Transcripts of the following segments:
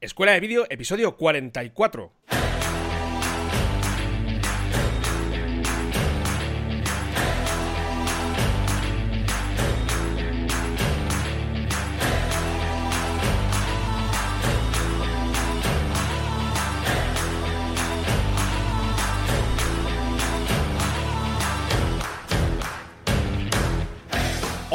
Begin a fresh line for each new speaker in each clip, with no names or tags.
Escuela de Vídeo, episodio 44.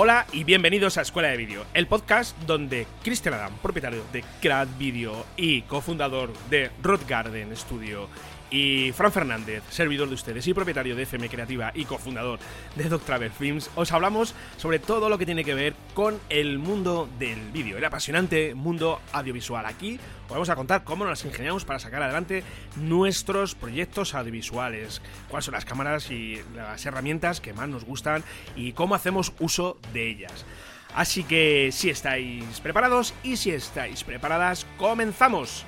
Hola y bienvenidos a Escuela de Vídeo, el podcast donde Cristian Adam, propietario de Crad Video y cofundador de Rod Garden Studio, y Fran Fernández, servidor de ustedes y propietario de FM Creativa y cofundador de Doc Travel Films, os hablamos sobre todo lo que tiene que ver con el mundo del vídeo, el apasionante mundo audiovisual. Aquí os vamos a contar cómo nos ingeniamos para sacar adelante nuestros proyectos audiovisuales, cuáles son las cámaras y las herramientas que más nos gustan y cómo hacemos uso de ellas. Así que si estáis preparados y si estáis preparadas, comenzamos.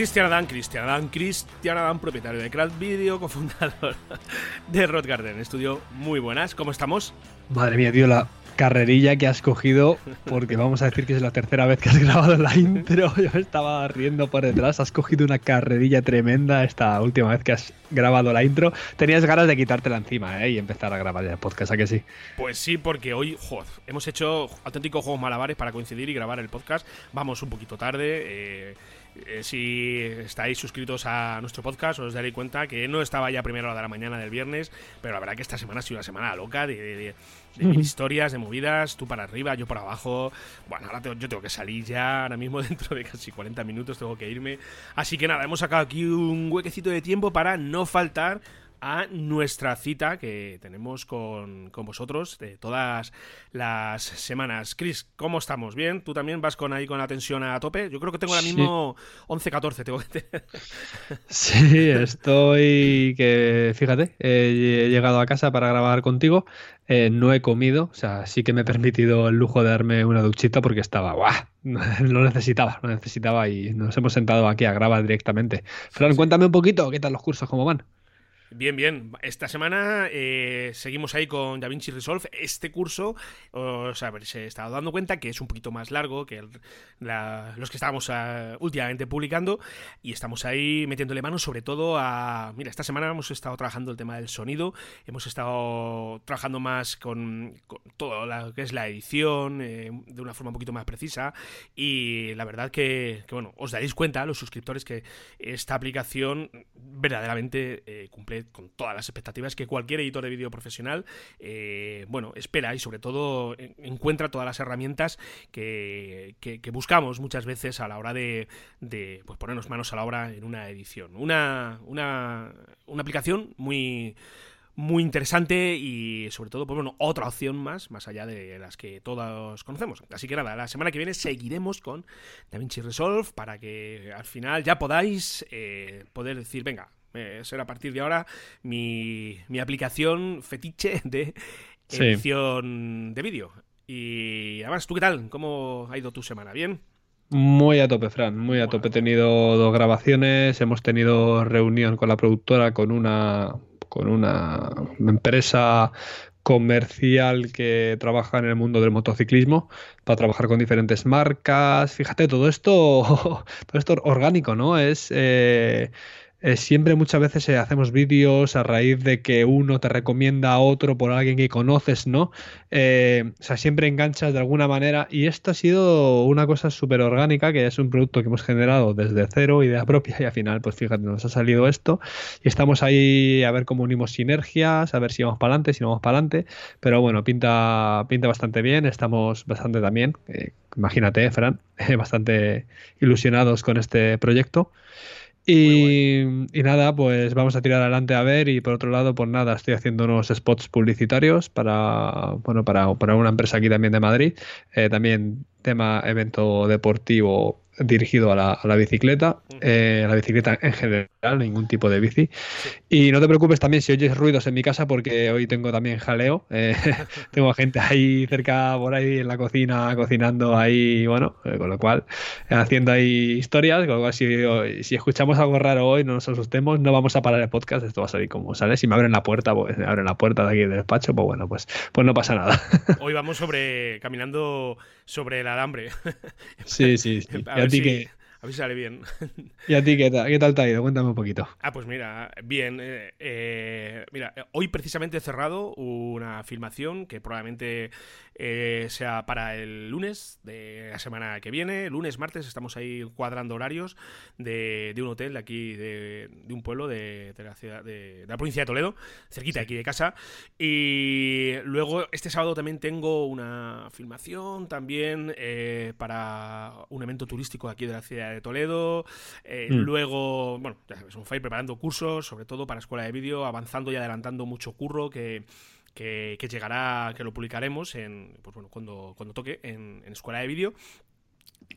Cristian Adán, Cristian Adán, Cristian Adán, propietario de Craft Video, cofundador de Rod Garden Estudio. Muy buenas, ¿cómo estamos?
Madre mía, tío, la carrerilla que has cogido, porque vamos a decir que es la tercera vez que has grabado la intro. Yo estaba riendo por detrás. Has cogido una carrerilla tremenda esta última vez que has grabado la intro. Tenías ganas de quitártela encima ¿eh? y empezar a grabar el podcast, ¿a que sí?
Pues sí, porque hoy joder, hemos hecho auténticos juegos malabares para coincidir y grabar el podcast. Vamos un poquito tarde. Eh, eh, si estáis suscritos a nuestro podcast, os daréis cuenta que no estaba ya a primera hora de la mañana del viernes, pero la verdad que esta semana ha sido una semana loca de, historias, de movidas, tú para arriba, yo para abajo. Bueno, ahora yo tengo que salir ya, ahora mismo dentro de casi 40 minutos tengo que irme. Así que nada, hemos sacado aquí un huequecito de tiempo para no faltar a nuestra cita que tenemos con, vosotros de todas las semanas. Chris, ¿cómo estamos? ¿Bien? ¿Tú también vas con ahí con la tensión a tope? Yo creo que tengo ahora mismo 11-14, tengo que
Sí, estoy que, fíjate, he llegado a casa para grabar contigo, eh, no he comido, o sea, sí que me he permitido el lujo de darme una duchita porque estaba, ¡guau! Lo necesitaba, lo necesitaba y nos hemos sentado aquí a grabar directamente. Fran, cuéntame un poquito, ¿qué tal los cursos, cómo van?
Bien, bien. Esta semana eh, seguimos ahí con DaVinci Resolve. Este curso, os habréis estado dando cuenta que es un poquito más largo que los que estábamos ah, últimamente publicando y estamos ahí metiéndole mano sobre todo a... Mira, esta semana hemos estado trabajando el tema del sonido, hemos estado trabajando más con, todo lo que es la edición eh, de una forma un poquito más precisa y la verdad que, bueno, os daréis cuenta, los suscriptores, que esta aplicación verdaderamente eh, cumple con todas las expectativas que cualquier editor de vídeo profesional, eh, bueno, espera y sobre todo encuentra todas las herramientas que, buscamos muchas veces a la hora de, pues, ponernos manos a la obra en una edición. Una, una, una aplicación muy muy interesante y sobre todo, pues bueno, otra opción más, más allá de las que todos conocemos. Así que nada, la semana que viene seguiremos con DaVinci Resolve para que al final ya podáis eh, poder decir, venga, eh, será a partir de ahora mi, aplicación fetiche de edición de vídeo. Y además, ¿tú qué tal? ¿Cómo ha ido tu semana? ¿Bien?
Muy a tope, Fran, muy a tope. He tenido dos grabaciones, hemos tenido reunión con la productora, con una, con una empresa comercial que trabaja en el mundo del motociclismo para trabajar con diferentes marcas. Fíjate, todo esto, todo esto orgánico, ¿no? Es eh, eh, siempre muchas veces eh, hacemos vídeos a raíz de que uno te recomienda a otro por alguien que conoces, ¿no? Eh, o sea, siempre enganchas de alguna manera y esto ha sido una cosa súper orgánica, que es un producto que hemos generado desde cero, idea propia y al final, pues fíjate, nos ha salido esto y estamos ahí a ver cómo unimos sinergias, a ver si vamos para adelante, si no vamos para adelante, pero bueno, pinta, pinta bastante bien, estamos bastante también, imagínate, Fran, bastante ilusionados con este proyecto. Y, nada, pues vamos a tirar adelante a ver. Y por otro lado, pues nada, estoy haciendo unos spots publicitarios para, bueno, para, para una empresa aquí también de Madrid. Eh, también tema evento deportivo dirigido a la, a la bicicleta, eh, a la bicicleta en general ningún tipo de bici. Y no te preocupes también si oyes ruidos en mi casa, porque hoy tengo también jaleo. Eh, tengo gente ahí cerca, por ahí en la cocina, cocinando ahí, bueno, eh, con lo cual, haciendo ahí historias. Con lo cual, si, si, escuchamos algo raro hoy, no nos asustemos, no vamos a parar el podcast. Esto va a salir como sale. Si me abren la puerta, pues me abren la puerta de aquí del despacho, pues bueno, pues, pues no pasa nada.
Hoy vamos sobre, caminando sobre el alambre.
Sí, sí, sí. A, ti que
a ver si sale bien.
¿Y a ti qué tal, qué tal te ha ido? Cuéntame un poquito.
Ah, pues mira, bien. Eh, eh, mira, hoy precisamente he cerrado una filmación que probablemente eh, sea para el lunes de la semana que viene. Lunes, martes, estamos ahí cuadrando horarios de, un hotel de aquí, de, un pueblo de, la ciudad, de, la provincia de Toledo, cerquita aquí de casa. Y luego este sábado también tengo una filmación también para un evento turístico aquí de la ciudad de Toledo. Eh, mm. Luego, bueno, ya sabes, un fire preparando cursos, sobre todo para escuela de vídeo, avanzando y adelantando mucho curro que, que, llegará, que lo publicaremos en, pues bueno, cuando, cuando toque en, en escuela de vídeo.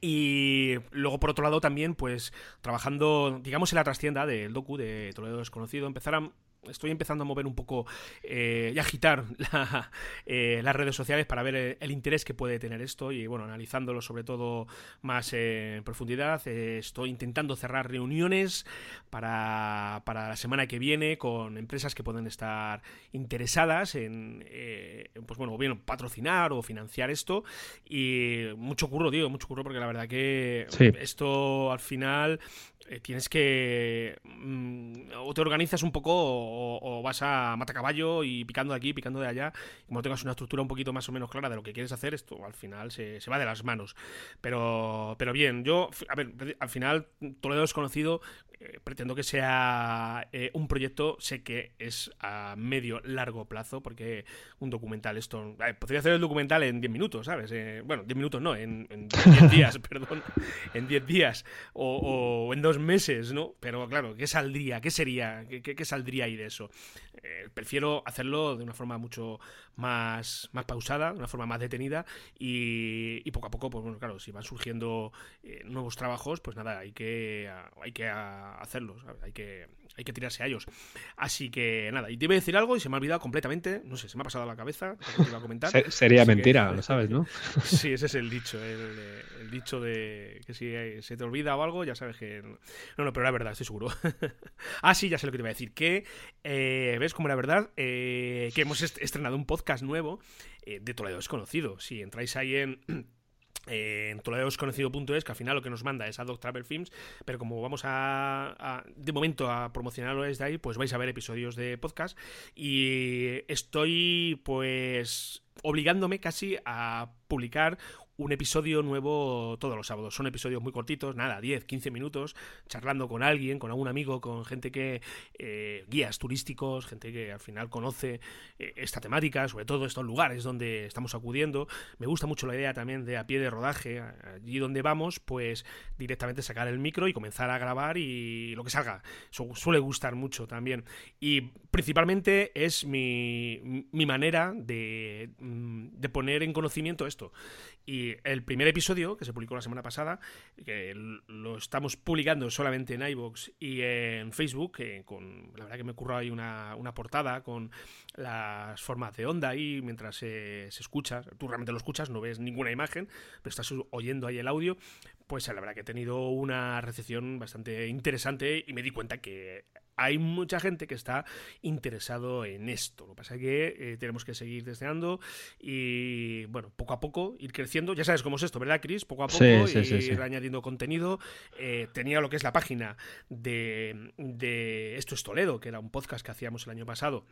Y luego, por otro lado, también, pues, trabajando, digamos, en la trastienda del docu de Toledo Desconocido, empezarán estoy empezando a mover un poco eh, y agitar eh, las redes sociales para ver el, interés que puede tener esto y bueno, analizándolo sobre todo más en profundidad. Eh, estoy intentando cerrar reuniones para, para, la semana que viene con empresas que pueden estar interesadas en, pues bueno, bien patrocinar o financiar esto y mucho curro, digo, mucho curro porque la verdad que esto al final eh, tienes que. Mm, o te organizas un poco o, vas a matacaballo y picando de aquí, picando de allá. Como tengas una estructura un poquito más o menos clara de lo que quieres hacer, esto al final se, va de las manos. Pero, pero bien, yo, a ver, al final Toledo es conocido eh, pretendo que sea eh, un proyecto, sé que es a medio, largo plazo, porque un documental, esto. podría hacer el documental en 10 minutos, ¿sabes? Eh, bueno, 10 minutos no, en 10 días, perdón. En 10 días o, en dos meses, ¿no? Pero claro, ¿qué saldría? ¿Qué sería? ¿Qué, saldría ahí de eso? Prefiero hacerlo de una forma mucho más, más pausada, de una forma más detenida y, poco a poco, pues bueno, claro, si van surgiendo nuevos trabajos, pues nada, hay que, hay que hacerlos, hay que, hay que tirarse a ellos. Así que nada, y te iba a decir algo y se me ha olvidado completamente, no sé, se me ha pasado a la cabeza, te iba a comentar.
sería mentira, lo sabes, ¿no?
sí, ese es el dicho, el, dicho de que si se te olvida o algo, ya sabes que... No, no, pero la verdad, estoy seguro. ah, sí, ya sé lo que te iba a decir, que eh, ves como la verdad eh, que hemos estrenado un podcast nuevo eh, de Toledo Desconocido. Si entráis ahí en eh, en toledosconocido.es, que al final lo que nos manda es Doc Travel Films, pero como vamos a, de momento a promocionarlo desde ahí, pues vais a ver episodios de podcast y estoy pues obligándome casi a publicar un episodio nuevo todos los sábados. Son episodios muy cortitos, nada, 10, 15 minutos, charlando con alguien, con algún amigo, con gente que, eh, guías turísticos, gente que al final conoce eh, esta temática, sobre todo estos lugares donde estamos acudiendo. Me gusta mucho la idea también de a pie de rodaje, allí donde vamos, pues directamente sacar el micro y comenzar a grabar y lo que salga. Eso suele gustar mucho también. Y principalmente es mi, mi manera de, mm, de poner en conocimiento esto. Y el primer episodio, que se publicó la semana pasada, que lo estamos publicando solamente en iVoox y en Facebook, con la verdad que me ocurrió ahí una, una, portada con las formas de onda ahí mientras se, se escucha. Tú realmente lo escuchas, no ves ninguna imagen, pero estás oyendo ahí el audio. Pues la verdad que he tenido una recepción bastante interesante y me di cuenta que hay mucha gente que está interesado en esto. Lo que pasa es que eh, tenemos que seguir deseando y, bueno, poco a poco ir creciendo. Ya sabes cómo es esto, ¿verdad, Chris? Poco a poco ir añadiendo contenido. Eh, tenía lo que es la página de, de, Esto es Toledo, que era un podcast que hacíamos el año pasado.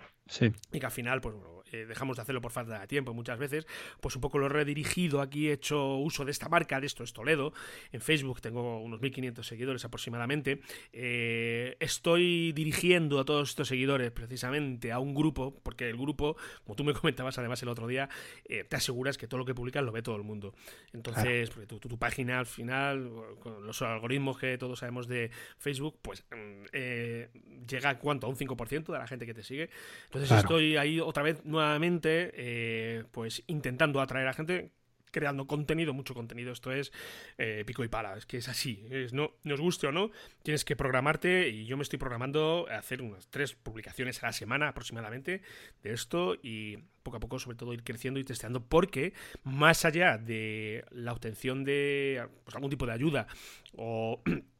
Y que al final, pues eh, dejamos de hacerlo por falta de tiempo muchas veces. Pues un poco lo he redirigido aquí, he hecho uso de esta marca, de Esto es Toledo. En Facebook tengo unos 1500 seguidores aproximadamente. estoy dirigiendo a todos estos seguidores precisamente a un grupo, porque el grupo, como tú me comentabas además el otro día, eh, te aseguras que todo lo que publicas lo ve todo el mundo. Entonces, porque tu, página al final, con los algoritmos que todos sabemos de Facebook, pues mm, eh, llega a cuánto, a un 5% de la gente que te sigue. Entonces estoy ahí otra vez nuevamente, eh, pues intentando atraer a gente creando contenido, mucho contenido. Esto es eh, pico y pala, es que es así. Es, no nos guste o no, tienes que programarte y yo me estoy programando a hacer unas tres publicaciones a la semana aproximadamente de esto y poco a poco sobre todo ir creciendo y testeando porque más allá de la obtención de pues, algún tipo de ayuda o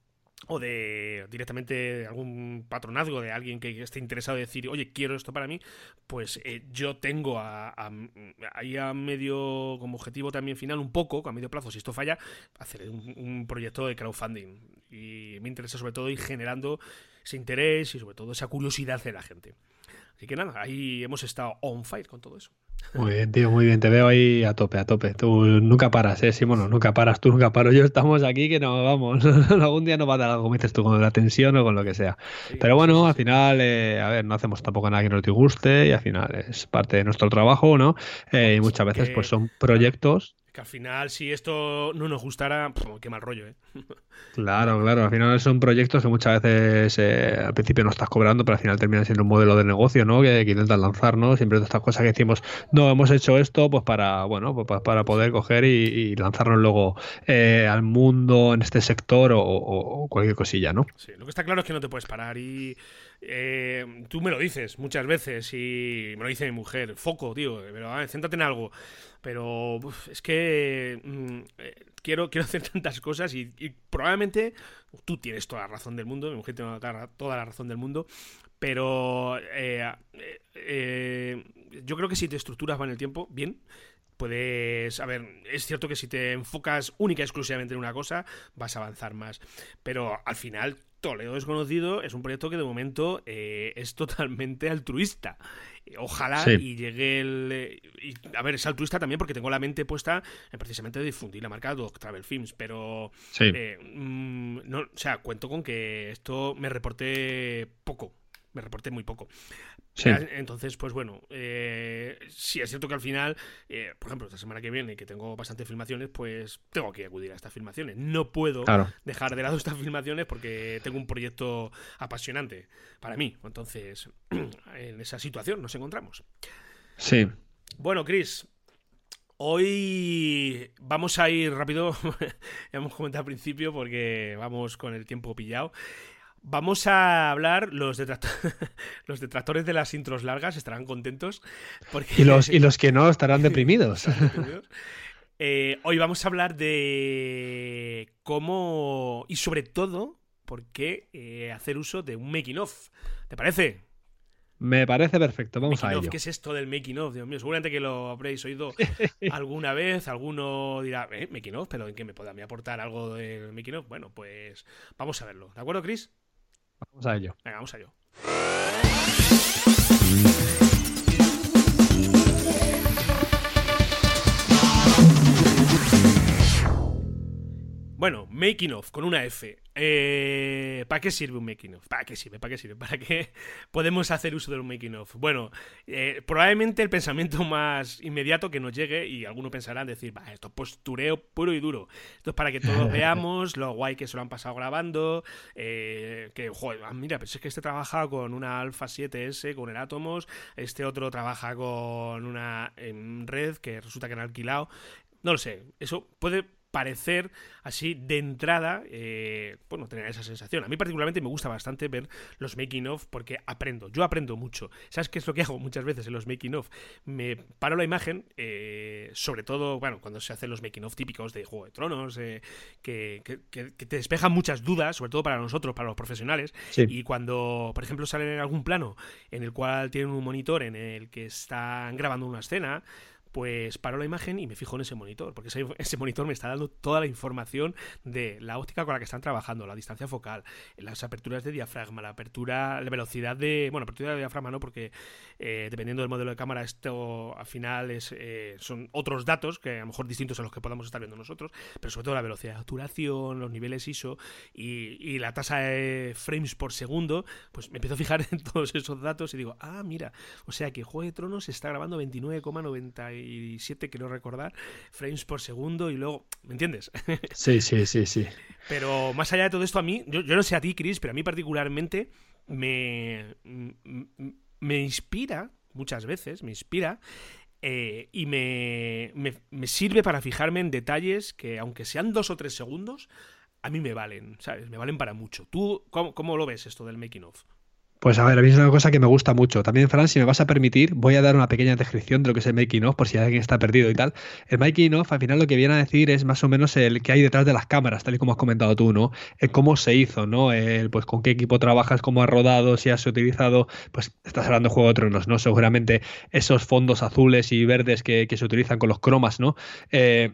o de directamente algún patronazgo de alguien que esté interesado en decir, oye, quiero esto para mí, pues eh, yo tengo ahí a medio, como objetivo también final, un poco, a medio plazo, si esto falla, hacer un, proyecto de crowdfunding. Y me interesa sobre todo ir generando ese interés y sobre todo esa curiosidad de la gente. Así que nada, ahí hemos estado on fire con todo eso.
Muy bien, tío, muy bien. Te veo ahí a tope, a tope. Tú nunca paras, ¿eh? Sí, bueno, nunca paras, tú nunca paro. Yo estamos aquí que no, vamos. Algún día nos va a dar algo, como dices tú, con la tensión o con lo que sea. Pero bueno, al final, eh, a ver, no hacemos tampoco nada que no te guste y al final es parte de nuestro trabajo, ¿no? Eh, y muchas veces, pues son proyectos
que al final, si esto no nos gustara, qué mal rollo, ¿eh?
Claro, claro. Al final son proyectos que muchas veces eh, al principio no estás cobrando, pero al final terminan siendo un modelo de negocio, ¿no? Que, que intentan lanzar, ¿no? Siempre estas cosas que decimos, no, hemos hecho esto, pues para, bueno, pues para poder coger y, lanzarnos luego eh, al mundo en este sector o, cualquier cosilla, ¿no?
Sí, lo que está claro es que no te puedes parar y eh, tú me lo dices muchas veces y me lo dice mi mujer, foco, tío, pero a céntrate en algo. Pero es que mm, eh, quiero, quiero hacer tantas cosas y, probablemente tú tienes toda la razón del mundo, mi mujer tiene toda la razón del mundo, pero eh, yo creo que si te estructuras en el tiempo, bien, puedes, a ver, es cierto que si te enfocas única y exclusivamente en una cosa, vas a avanzar más, pero al final Toledo Desconocido es un proyecto que de momento eh, es totalmente altruista. Ojalá y llegue el. Eh, y, a ver, es altruista también porque tengo la mente puesta en precisamente difundir la marca Dog Travel Films, pero. Eh, mm, no, o sea, cuento con que esto me reporte poco. Me reporte muy poco. Entonces, pues bueno, eh, sí es cierto que al final, eh, por ejemplo, esta semana que viene, que tengo bastantes filmaciones, pues tengo que acudir a estas filmaciones. No puedo dejar de lado estas filmaciones porque tengo un proyecto apasionante para mí. Entonces, en esa situación nos encontramos.
Sí.
Bueno, Chris, Hoy vamos a ir rápido, ya hemos comentado al principio porque vamos con el tiempo pillado. Vamos a hablar, los, los detractores de las intros largas estarán contentos. Porque...
Y, los, y los que no estarán deprimidos.
Eh, hoy vamos a hablar de cómo y sobre todo por qué eh, hacer uso de un making of. ¿Te parece?
Me parece perfecto, vamos a ello.
¿Qué es esto del making of? Dios mío, seguramente que lo habréis oído alguna vez. Alguno dirá, ¿eh? Making of, pero ¿en qué me pueda aportar algo del making of? Bueno, pues vamos a verlo. ¿De acuerdo, Chris?
Vamos a ello.
Venga, vamos a ello. Bueno, making of con una F. Eh, ¿Para qué sirve un making of? ¿Para qué sirve? ¿Para qué sirve? ¿Para qué podemos hacer uso de un making of? Bueno, eh, probablemente el pensamiento más inmediato que nos llegue, y algunos pensarán decir, va, esto es postureo puro y duro. Esto es para que todos veamos lo guay que se lo han pasado grabando. Eh, que, joder, ah, mira, pero es que este trabaja con una Alpha 7S, con el Atomos. Este otro trabaja con una red que resulta que han alquilado. No lo sé. Eso puede parecer así de entrada, eh, bueno, tener esa sensación. A mí particularmente me gusta bastante ver los making of porque aprendo, yo aprendo mucho. ¿Sabes qué es lo que hago muchas veces en los making of? Me paro la imagen, eh, sobre todo, bueno, cuando se hacen los making of típicos de Juego de Tronos, eh, que, te despejan muchas dudas, sobre todo para nosotros, para los profesionales, y cuando, por ejemplo, salen en algún plano en el cual tienen un monitor en el que están grabando una escena, pues paro la imagen y me fijo en ese monitor, porque ese, monitor me está dando toda la información de la óptica con la que están trabajando, la distancia focal, las aperturas de diafragma, la apertura, la velocidad de, bueno, apertura de diafragma no, porque eh, dependiendo del modelo de cámara esto al final es, eh, son otros datos que a lo mejor distintos a los que podamos estar viendo nosotros, pero sobre todo la velocidad de obturación, los niveles ISO y, la tasa de frames por segundo, pues me empiezo a fijar en todos esos datos y digo, ah, mira, o sea que Juego de Tronos está grabando 29,90 siete quiero recordar, frames por segundo y luego, ¿me entiendes?
Sí, sí, sí, sí.
Pero más allá de todo esto, a mí, yo, no sé a ti, Chris, pero a mí particularmente me, me inspira, muchas veces, me inspira eh, y me, me, sirve para fijarme en detalles que, aunque sean dos o tres segundos, a mí me valen, ¿sabes? Me valen para mucho. ¿Tú cómo, cómo lo ves esto del making of?
Pues a ver, a mí es una cosa que me gusta mucho. También, Fran, si me vas a permitir, voy a dar una pequeña descripción de lo que es el making of, por si alguien está perdido y tal. El making of, al final, lo que viene a decir es más o menos el que hay detrás de las cámaras, tal y como has comentado tú, ¿no? El cómo se hizo, ¿no? El, pues con qué equipo trabajas, cómo has rodado, si has utilizado, pues estás hablando de Juego de Tronos, ¿no? Seguramente esos fondos azules y verdes que, se utilizan con los cromas, ¿no? Eh,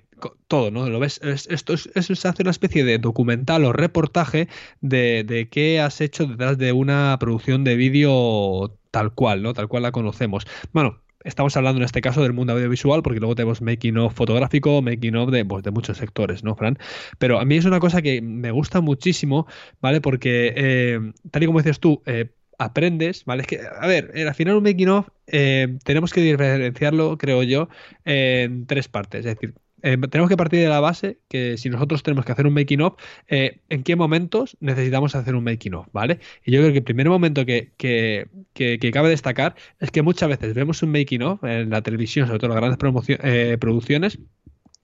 todo, ¿no? Lo ves, esto es, se hace una especie de documental o reportaje de, qué has hecho detrás de una producción de vídeo tal cual, ¿no? Tal cual la conocemos. Bueno, estamos hablando en este caso del mundo audiovisual, porque luego tenemos making of fotográfico, making of de, pues, muchos sectores, ¿no, Fran? Pero a mí es una cosa que me gusta muchísimo, ¿vale? Porque, eh, tal y como dices tú, eh, aprendes, ¿vale? Es que, a ver, al final un making of eh, tenemos que diferenciarlo, creo yo, en tres partes. Es decir, eh, tenemos que partir de la base que si nosotros tenemos que hacer un making of, eh, ¿en qué momentos necesitamos hacer un making of? ¿Vale? Y yo creo que el primer momento que, que, que, cabe destacar es que muchas veces vemos un making of en la televisión, sobre todo en las grandes eh, producciones,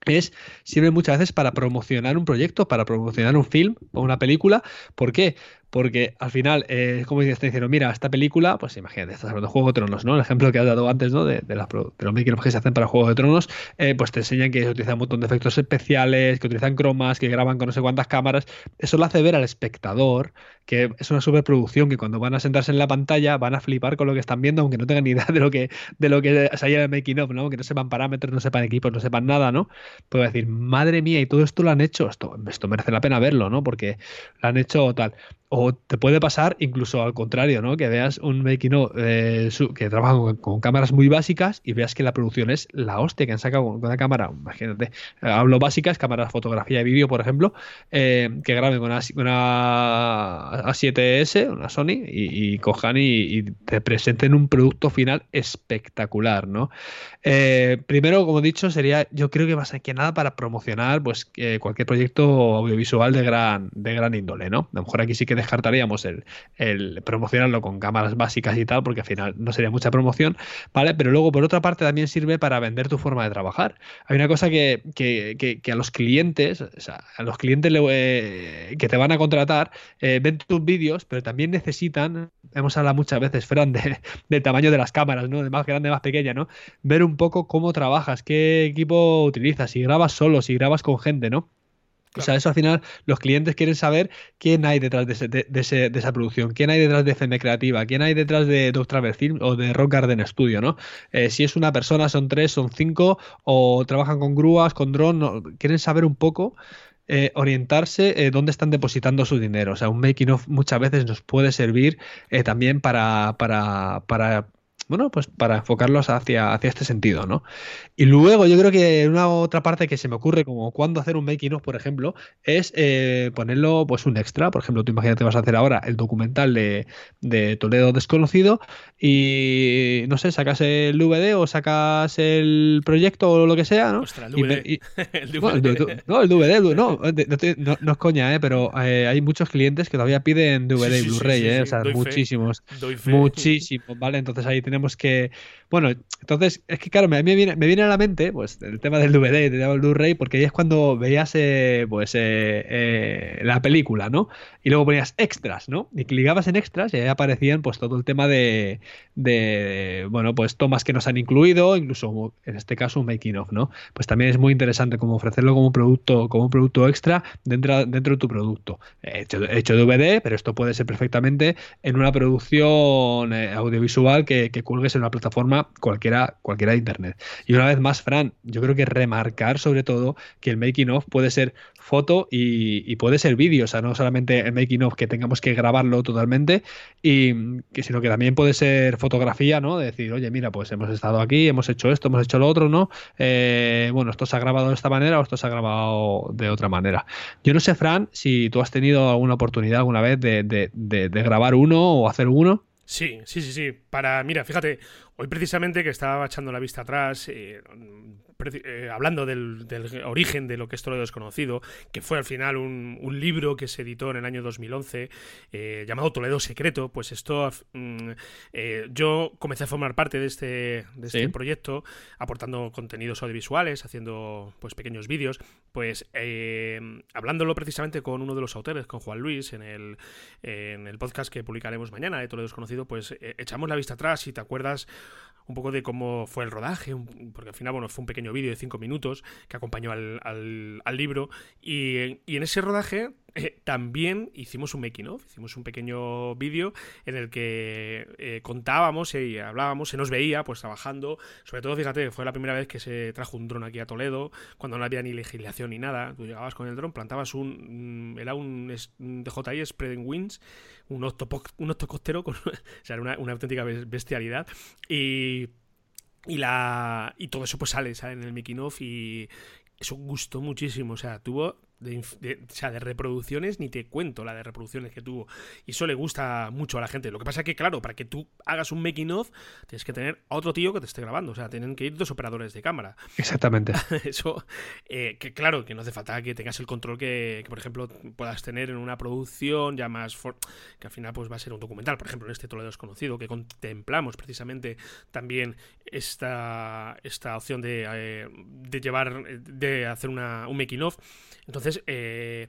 es sirve muchas veces para promocionar un proyecto, para promocionar un film o una película. ¿Por qué? Porque al final, eh, como dices, te diciendo, mira, esta película, pues imagínate, estás hablando de Juego de Tronos, ¿no? El ejemplo que has dado antes, ¿no? De, de, los making que se hacen para Juego de Tronos, eh, pues te enseñan que utilizan un montón de efectos especiales, que utilizan cromas, que graban con no sé cuántas cámaras. Eso lo hace ver al espectador que es una superproducción que cuando van a sentarse en la pantalla van a flipar con lo que están viendo, aunque no tengan ni idea de lo que, de lo que se en el making of, ¿no? Que no sepan parámetros, no sepan equipos, no sepan nada, ¿no? Puedo decir, madre mía, y todo esto lo han hecho, esto, esto merece la pena verlo, ¿no? Porque lo han hecho tal. O te puede pasar incluso al contrario, ¿no? Que veas un making of eh, que trabaja con, cámaras muy básicas y veas que la producción es la hostia que han sacado con una cámara, imagínate, hablo básicas, cámaras fotografía y vídeo, por ejemplo, eh, que graben con una, A7S, una Sony, y, cojan y, te presenten un producto final espectacular, ¿no? Eh, primero, como he dicho, sería, yo creo que más que nada para promocionar pues cualquier proyecto audiovisual de gran, de gran índole, ¿no? A lo mejor aquí sí que descartaríamos el, promocionarlo con cámaras básicas y tal, porque al final no sería mucha promoción, ¿vale? Pero luego, por otra parte, también sirve para vender tu forma de trabajar. Hay una cosa que, a los clientes, o sea, a los clientes eh, que te van a contratar, eh, ven tus vídeos, pero también necesitan, hemos hablado muchas veces, Fran, de, del tamaño de las cámaras, ¿no? De más grande, más pequeña, ¿no? Ver un poco cómo trabajas, qué equipo utilizas, si grabas solo, si grabas con gente, ¿no? O sea, eso al final los clientes quieren saber quién hay detrás de, esa producción, quién hay detrás de FM Creativa, quién hay detrás de Doctor Film o de Rock Garden Studio, ¿no? Eh, si es una persona, son tres, son cinco, o trabajan con grúas, con dron, quieren saber un poco eh, orientarse eh, dónde están depositando su dinero. O sea, un making of muchas veces nos puede servir también para, para, para bueno, pues para enfocarlos hacia, hacia este sentido, ¿no? Y luego yo creo que una otra parte que se me ocurre, como cuando hacer un making of, por ejemplo, es eh, ponerlo pues un extra. Por ejemplo, tú imagínate vas a hacer ahora el documental de, Toledo Desconocido y, no sé, sacas el DVD o sacas el proyecto o lo que sea, ¿no?
el DVD.
No, el DVD, no, no, es coña, ¿eh? Pero eh, hay muchos clientes que todavía piden DVD y Blu-ray, ¿eh? O sea, muchísimos. Muchísimos, ¿vale? Entonces ahí tenemos que bueno, entonces, es que claro, me, viene, me viene a la mente pues el tema del DVD, del Blu-ray, porque ahí es cuando veías eh, pues eh, eh, la película, ¿no? Y luego ponías extras, ¿no? Y clicabas en extras y ahí aparecían pues todo el tema de, bueno, pues tomas que nos han incluido, incluso en este caso un making of, ¿no? Pues también es muy interesante como ofrecerlo como un producto, como un producto extra dentro, dentro de tu producto. Hecho, hecho DVD, pero esto puede ser perfectamente en una producción audiovisual que, que cuelgues en una plataforma cualquiera, cualquiera de internet. Y una vez más, Fran, yo creo que remarcar sobre todo que el making of puede ser foto y, puede ser vídeo, o sea, no solamente el making of que tengamos que grabarlo totalmente, y que, sino que también puede ser fotografía, ¿no? De decir, oye, mira, pues hemos estado aquí, hemos hecho esto, hemos hecho lo otro, ¿no? Eh, bueno, esto se ha grabado de esta manera o esto se ha grabado de otra manera. Yo no sé, Fran, si tú has tenido alguna oportunidad alguna vez de, de grabar uno o hacer uno.
Sí, sí, sí, sí. Para, mira, fíjate, hoy precisamente que estaba echando la vista atrás, eh, eh, hablando del, origen de lo que es todo lo desconocido, que fue al final un, libro que se editó en el año 2011 eh, llamado Toledo Secreto, pues esto mm, yo comencé a formar parte de este, de este proyecto aportando contenidos audiovisuales, haciendo pues pequeños vídeos, pues hablándolo precisamente con uno de los autores, con Juan Luis, en el, en el podcast que publicaremos mañana de Toledo Desconocido, pues echamos la vista atrás y te acuerdas un poco de cómo fue el rodaje, porque al final, bueno, fue un pequeño vídeo de cinco minutos que acompañó al, libro. Y, en ese rodaje eh, también hicimos un making hicimos un pequeño vídeo en el que eh, contábamos y hablábamos, se nos veía pues trabajando, sobre todo fíjate, fue la primera vez que se trajo un dron aquí a Toledo, cuando no había ni legislación ni nada, tú llegabas con el dron, plantabas un, era un, DJI Spreading Wings, un, con, o sea, era una, una auténtica bestialidad, y y la y todo eso pues sale, sale en el making of y eso gustó muchísimo, o sea, tuvo de, o sea, de reproducciones, ni te cuento la de reproducciones que tuvo. Y eso le gusta mucho a la gente. Lo que pasa es que, claro, para que tú hagas un making of, tienes que tener a otro tío que te esté grabando. O sea, tienen que ir dos operadores de cámara.
Exactamente.
eso, eh, que claro, que no hace falta que tengas el control que, por ejemplo, puedas tener en una producción ya más. que al final pues va a ser un documental. Por ejemplo, en este Toledo Desconocido, que contemplamos precisamente también esta, esta opción de, eh, de llevar, de hacer una, un making of. Entonces, eh,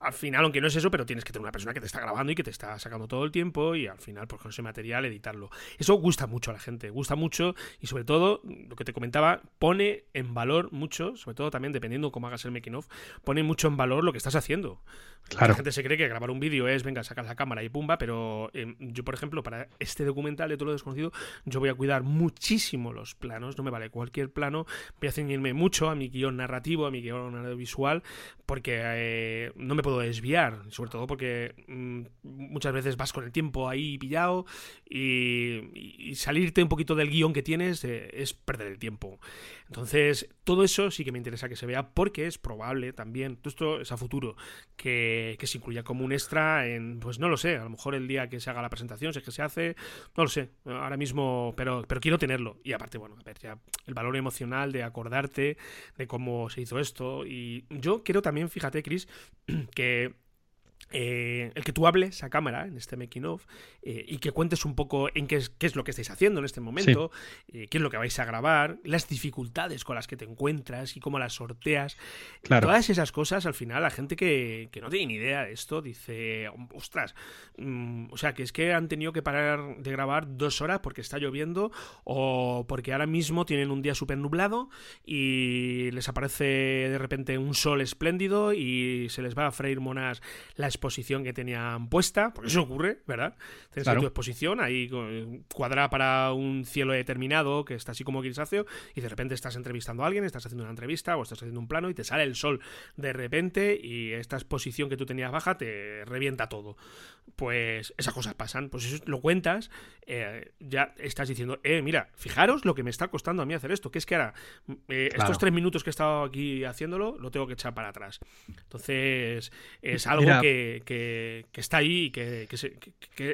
al final, aunque no es eso, pero tienes que tener una persona que te está grabando y que te está sacando todo el tiempo y al final, pues con ese material, editarlo. Eso gusta mucho a la gente, gusta mucho y sobre todo, lo que te comentaba, pone en valor mucho, sobre todo también dependiendo cómo hagas el making of, pone mucho en valor lo que estás haciendo. La gente se cree que grabar un vídeo es, venga, sacas la cámara y pumba, pero em, yo, por ejemplo, para este documental de todo lo desconocido, yo voy a cuidar muchísimo los planos, no me vale cualquier plano, voy a ceñirme mucho a mi guion narrativo, a mi guion visual, porque eh, no me puedo desviar, sobre todo porque mm, muchas veces vas con el tiempo ahí pillado y, salirte un poquito del guion que tienes eh, es perder el tiempo. Entonces, todo eso sí que me interesa que se vea porque es probable también, todo esto es a futuro, que, se incluya como un extra en, pues no lo sé, a lo mejor el día que se haga la presentación, si es que se hace, no lo sé, ahora mismo, pero, pero quiero tenerlo. Y aparte, bueno, a ver, ya el valor emocional de acordarte de cómo se hizo esto. Y yo quiero también, fíjate, Chris, que eh, el que tú hables a cámara en este making of eh, y que cuentes un poco en qué es, qué es lo que estáis haciendo en este momento, eh, qué es lo que vais a grabar, las dificultades con las que te encuentras y cómo las sorteas. Todas esas cosas, al final, la gente que, no tiene ni idea de esto dice, ostras, mm, o sea, que es que han tenido que parar de grabar dos horas porque está lloviendo o porque ahora mismo tienen un día súper nublado y les aparece de repente un sol espléndido y se les va a freír monas la exposición que tenían puesta, porque eso ocurre, ¿verdad? Tienes tu exposición ahí cuadrada para un cielo determinado que está así como grisáceo y de repente estás entrevistando a alguien, estás haciendo una entrevista o estás haciendo un plano y te sale el sol de repente y esta exposición que tú tenías baja te revienta todo. Pues esas cosas pasan, pues eso lo cuentas, eh, ya estás diciendo, eh, mira, fijaros lo que me está costando a mí hacer esto, que es que ahora eh, estos tres minutos que he estado aquí haciéndolo, lo tengo que echar para atrás. Entonces, es algo que que, está ahí y que,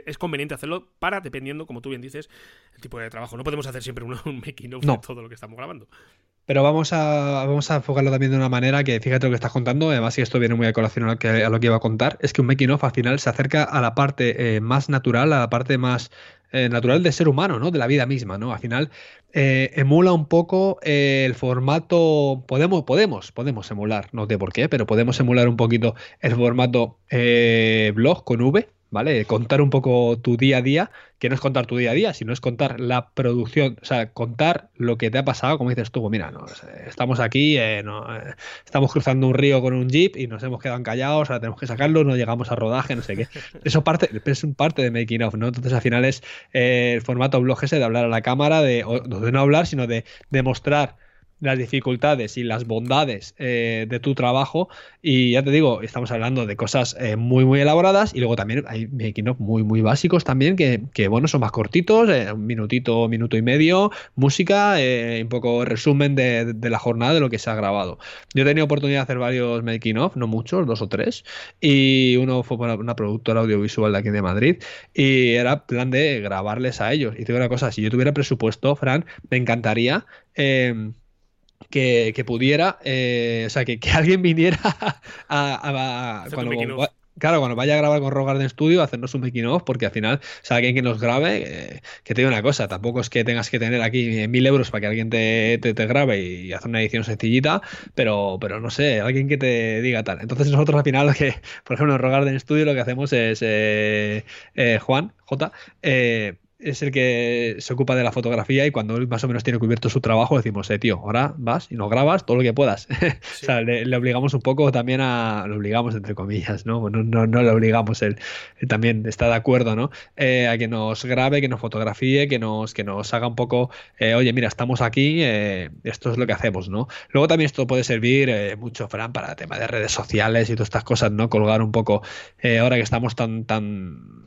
es conveniente hacerlo para, dependiendo, como tú bien dices, el tipo de trabajo. No podemos hacer siempre un, making of de todo lo que estamos grabando.
Pero vamos a, vamos a enfocarlo también de una manera que, fíjate lo que estás contando, además, y esto viene muy a colación a lo que, iba a contar, es que un making of al final se acerca a la parte eh, más natural, a la parte más eh, natural del ser humano, ¿no? De la vida misma, ¿no? Al final eh, emula un poco eh, el formato. Podemos, podemos, podemos emular, no sé por qué, pero podemos emular un poquito el formato blog con V, ¿vale? Contar un poco tu día a día, que no es contar tu día a día, sino es contar la producción, o sea, contar lo que te ha pasado, como dices tú, pues mira, no, estamos aquí, eh, no, eh, estamos cruzando un río con un jeep y nos hemos quedado callados, ahora tenemos que sacarlo, no llegamos a rodaje, no sé qué. Eso parte, es un parte de making of, ¿no? Entonces al final es eh, el formato blog ese de hablar a la cámara, de, de no hablar, sino de demostrar las dificultades y las bondades eh, de tu trabajo. Y ya te digo, estamos hablando de cosas eh, muy, muy elaboradas. Y luego también hay making muy, muy básicos también, que, que bueno, son más cortitos, eh, un minutito, minuto y medio, música, un poco resumen de, de, la jornada de lo que se ha grabado. Yo he tenido oportunidad de hacer varios making of, no muchos, dos o tres. Y uno fue para una productora audiovisual de aquí de Madrid. Y era plan de grabarles a ellos. Y te digo una cosa, si yo tuviera presupuesto, Fran, me encantaría que, pudiera, eh, o sea, que, alguien viniera a, Claro, cuando vaya a grabar con Rock Garden Studio, hacernos un making porque al final, o sea, alguien que nos grabe, eh, que te diga una cosa, tampoco es que tengas que tener aquí mil euros para que alguien te, te, grabe y hacer una edición sencillita, pero, pero no sé, alguien que te diga tal. Entonces nosotros al final, lo que, por ejemplo, en Rock Garden Studio lo que hacemos es, eh, Juan, J, eh, es el que se ocupa de la fotografía y cuando él más o menos tiene cubierto su trabajo decimos, eh, tío, ahora vas y nos grabas todo lo que puedas. o sea, le, obligamos un poco también a, lo obligamos entre comillas, ¿no? No, no, no le obligamos, él, también está de acuerdo, ¿no? Eh, a que nos grabe, que nos fotografíe, que nos, que nos haga un poco, eh, oye, mira, estamos aquí, eh, esto es lo que hacemos, ¿no? Luego también esto puede servir mucho, Fran, para el tema de redes sociales y todas estas cosas, ¿no? Colgar un poco, ahora que estamos tan, tan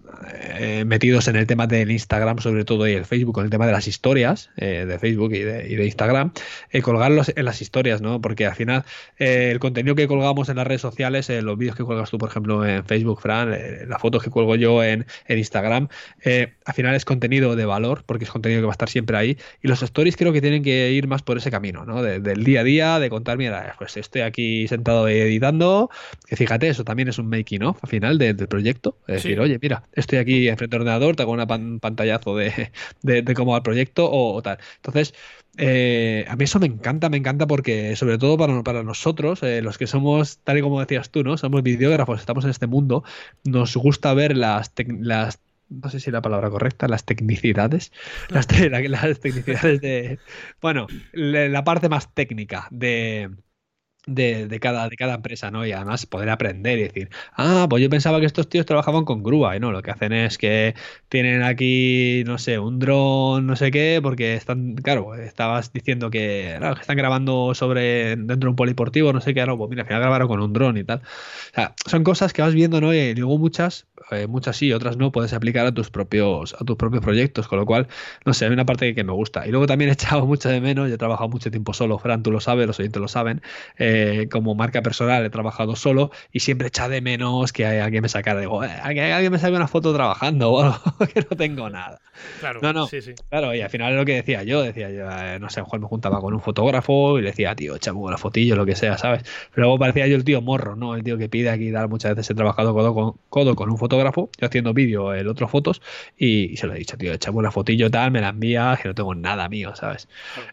metidos en el tema del Instagram, sobre todo y el Facebook con el tema de las historias eh, de Facebook y de, Instagram, eh, colgarlos en las historias, ¿no? Porque al final eh, el contenido que colgamos en las redes sociales, los vídeos que cuelgas tú, por ejemplo, en Facebook, Fran, las fotos que cuelgo yo en, Instagram, al final es contenido de valor, porque es contenido que va a estar siempre ahí. Y los stories creo que tienen que ir más por ese camino, ¿no? del día a día, de contar, mira, pues estoy aquí sentado editando, que fíjate, eso también es un making of al final del proyecto. Es decir, oye, mira, estoy aquí enfrente del ordenador, tengo una pantalla de, cómo va el proyecto o, tal. Entonces, eh, a mí eso me encanta, me encanta porque, sobre todo para, para nosotros, eh, los que somos, tal y como decías tú, ¿no? Somos videógrafos, estamos en este mundo, nos gusta ver las, las no sé si la palabra correcta, las tecnicidades, las, las tecnicidades de, bueno, la parte más técnica de, de, cada, de cada empresa, ¿no? Y además poder aprender y decir, ah, pues yo pensaba que estos tíos trabajaban con grúa, y no, lo que hacen es que tienen aquí, no sé, un dron, no sé qué, porque están, claro, estabas diciendo que, están grabando sobre dentro de un poliportivo, no sé qué, no, pues mira, al final grabaron con un dron y tal. O sea, son cosas que vas viendo, ¿no? Y luego muchas, eh, muchas sí, otras no, puedes aplicar a tus propios, a tus propios proyectos, con lo cual, no sé, hay una parte que, me gusta. Y luego también he echado mucho de menos, yo he trabajado mucho tiempo solo, Fran, tú lo sabes, los oyentes lo saben, eh, como marca personal he trabajado solo y siempre echa de menos que alguien me sacara, digo, eh, alguien me saque una foto trabajando o algo, que no tengo nada.
Claro,
no, no, claro, y al final es lo que decía yo, decía yo, eh, no sé, mejor me juntaba con un fotógrafo y le decía, tío, échame una fotillo, lo que sea, ¿sabes? Pero luego parecía yo el tío morro, ¿no? El tío que pide aquí dar, muchas veces he trabajado codo con, codo con un fotógrafo, yo haciendo vídeo, el otro fotos, y, se lo he dicho, tío, échame una fotillo tal, me la envía, que no tengo nada mío, ¿sabes?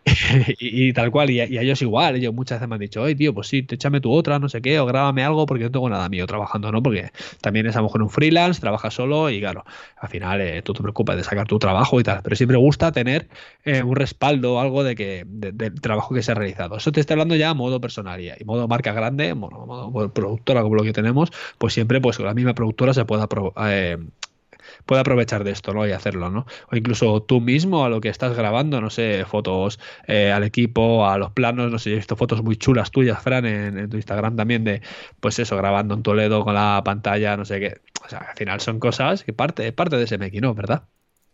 y, tal cual, y, a ellos igual, ellos muchas veces me han dicho, oye, tío, pues sí, te échame tu otra, no sé qué, o grábame algo porque no tengo nada mío trabajando, ¿no? Porque también es a lo mejor un freelance, trabaja solo y claro, al final eh, tú te preocupas de sacar tu trabajo y tal, pero siempre gusta tener eh, un respaldo, algo de que del trabajo que se ha realizado. Eso te está hablando ya a modo personal y, modo marca grande, modo, modo, productora como lo que tenemos, pues siempre pues con la misma productora se pueda eh, puede aprovechar de esto, ¿no? Y hacerlo, ¿no? O incluso tú mismo a lo que estás grabando, no sé, fotos eh, al equipo, a los planos, no sé, he visto fotos muy chulas tuyas, Fran, en, tu Instagram también de, pues eso, grabando en Toledo con la pantalla, no sé qué. O sea, al final son cosas que parte, parte de ese making, ¿no? ¿Verdad?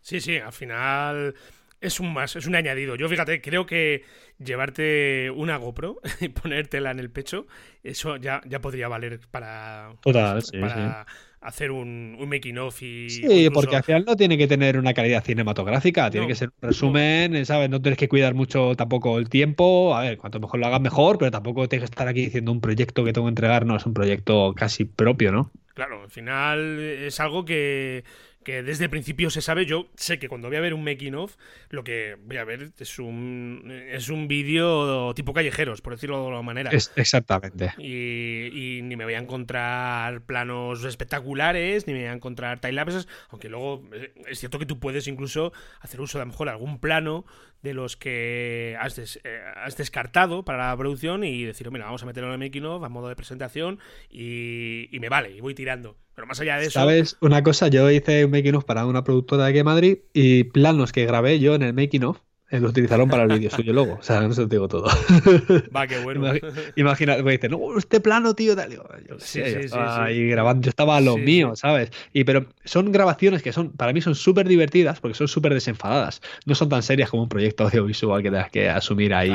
Sí, sí, al final es un más, es un añadido. Yo fíjate, creo que llevarte una GoPro y ponértela en el pecho, eso ya, ya podría valer para,
Total, sí,
para hacer un, un making of y.
Sí, porque al final no tiene que tener una calidad cinematográfica, tiene que ser un resumen, ¿sabes? No tienes que cuidar mucho tampoco el tiempo. A ver, cuanto mejor lo hagas mejor, pero tampoco tienes que estar aquí diciendo un proyecto que tengo que entregar, no, es un proyecto casi propio, ¿no?
Claro, al final es algo que que desde el principio se sabe. Yo sé que cuando voy a ver un making of, lo que voy a ver es un, es un vídeo tipo callejeros, por decirlo de alguna manera.
Es, exactamente.
Y, ni me voy a encontrar planos espectaculares, ni me voy a encontrar timelapses, aunque luego eh, es cierto que tú puedes incluso hacer uso de a lo mejor algún plano de los que has, eh, has descartado para la producción y decir, mira, vamos a meterlo en el making of a modo de presentación y, y me vale, y voy tirando. Pero más allá de eso.
¿Sabes? Una cosa, yo hice un making of para una productora de aquí en Madrid y planos que grabé yo en el making of lo utilizaron para el vídeo suyo luego. O sea, no se lo digo todo.
Va, qué bueno.
Imagina, me dice, no, este plano, tío, tal. Yo, sí, sí, sí, ahí grabando, yo estaba a lo mío, ¿sabes? Y pero son grabaciones que son, para mí son súper divertidas porque son súper desenfadadas. No son tan serias como un proyecto audiovisual que tengas que asumir ahí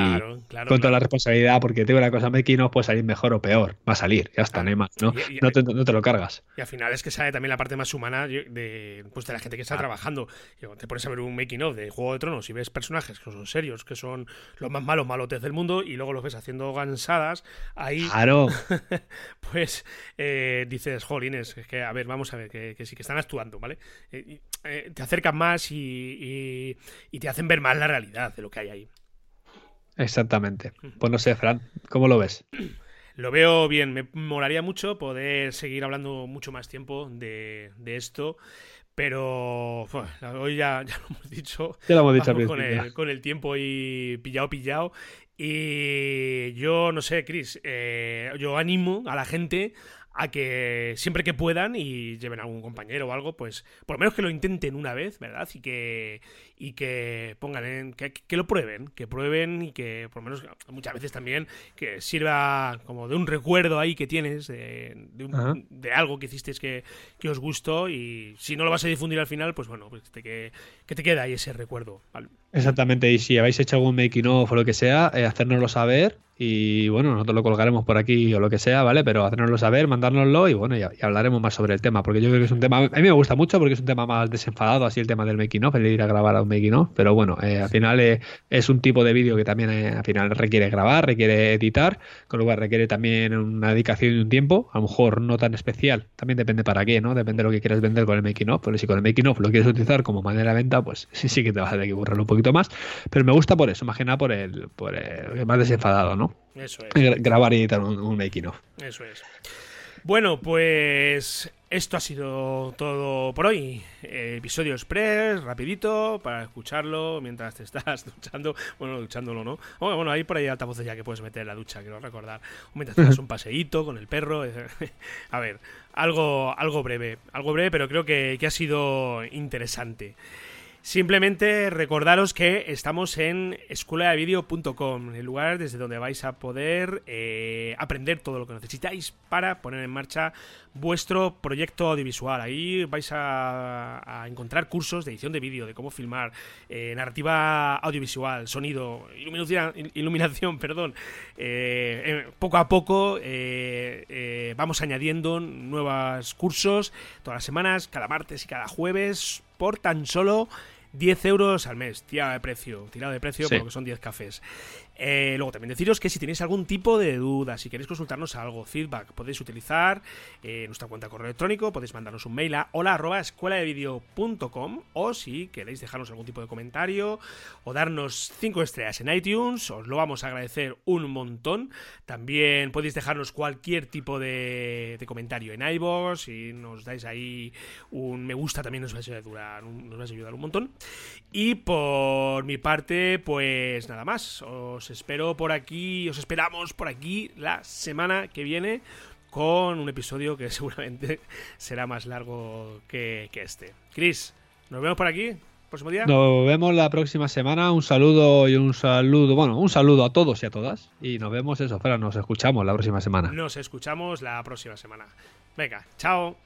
con toda la responsabilidad porque tengo una cosa making of puede salir mejor o peor. Va a salir, ya está, no más, ¿no? no, te, no, te, lo cargas.
Y al final es que sale también la parte más humana de, pues, de la gente que está trabajando. Te pones a ver un making of de Juego de Tronos y ves personajes personajes que son serios, que son los más malos malotes del mundo, y luego los ves haciendo gansadas, ahí.
Claro.
pues eh, dices, jolines, es que, a ver, vamos a ver, que, sí, que están actuando, ¿vale? Eh, eh, te acercan más y, y, te hacen ver más la realidad de lo que hay ahí.
Exactamente. Pues no sé, Fran, ¿cómo lo ves?
Lo veo bien, me molaría mucho poder seguir hablando mucho más tiempo de, de esto. Pero hoy ya, ya, lo hemos dicho.
Ya lo hemos dicho
con el, con el, tiempo y pillado, pillado. Y yo no sé, Chris, eh, yo animo a la gente a que siempre que puedan y lleven a algún compañero o algo, pues por lo menos que lo intenten una vez, ¿verdad? Y que, y que pongan en, que, lo prueben, que prueben y que por lo menos muchas veces también que sirva como de un recuerdo ahí que tienes de, de, algo que hiciste que, que, os gustó y si no lo vas a difundir al final, pues bueno, pues te, que, que te queda ahí ese recuerdo.
Exactamente, y si habéis hecho algún making of o lo que sea, eh, hacérnoslo saber y bueno, nosotros lo colgaremos por aquí o lo que sea, ¿vale? Pero hacérnoslo saber, mandárnoslo y bueno, ya, hablaremos más sobre el tema, porque yo creo que es un tema, a mí me gusta mucho porque es un tema más desenfadado, así el tema del making of, el ir a grabar a un making of, pero bueno, eh, al final es un tipo de vídeo que también eh, al final requiere grabar, requiere editar, con lo cual requiere también una dedicación y un tiempo, a lo mejor no tan especial, también depende para qué, ¿no? Depende de lo que quieras vender con el making of, pero si con el making of lo quieres utilizar como manera de venta, pues sí, sí que te vas a tener que burlarlo un poquito más, pero me gusta por eso, más que nada por el, por el más desenfadado, ¿no?
Eso es
grabar y editar un, making of.
Eso es. Bueno, pues esto ha sido todo por hoy. episodio express, rapidito, para escucharlo mientras te estás duchando. Bueno, duchándolo, ¿no? Bueno, hay por ahí altavoces ya que puedes meter en la ducha, quiero recordar. O mientras te das un paseíto con el perro. A ver, algo, algo breve. Algo breve, pero creo que, que ha sido interesante. Simplemente recordaros que estamos en escueladevideo.com, el lugar desde donde vais a poder eh, aprender todo lo que necesitáis para poner en marcha vuestro proyecto audiovisual. Ahí vais a, encontrar cursos de edición de vídeo, de cómo filmar, eh, narrativa audiovisual, sonido, iluminación, iluminación perdón. Eh, poco a poco vamos añadiendo nuevos cursos todas las semanas, cada martes y cada jueves, por tan solo 10 euros al mes, tirado de precio, tirado de precio porque son 10 cafés. Eh, luego también deciros que si tenéis algún tipo de duda, si queréis consultarnos algo, feedback, podéis utilizar eh, nuestra cuenta de correo electrónico, podéis mandarnos un mail a hola arroba escuela de video.com o si queréis dejarnos algún tipo de comentario o darnos 5 estrellas en iTunes, os lo vamos a agradecer un montón. También podéis dejarnos cualquier tipo de, comentario en iVoox, si nos dais ahí un me gusta también nos va a ayudar, nos a ayudar un montón. Y por mi parte, pues nada más, os espero por aquí, os esperamos por aquí la semana que viene con un episodio que seguramente será más largo que, este. Chris, ¿nos vemos por aquí? ¿Próximo día?
Nos vemos la próxima semana. Un saludo y un saludo, bueno, un saludo a todos y a todas. Y nos vemos eso, fuera, nos escuchamos la próxima semana.
Nos escuchamos la próxima semana. Venga, chao.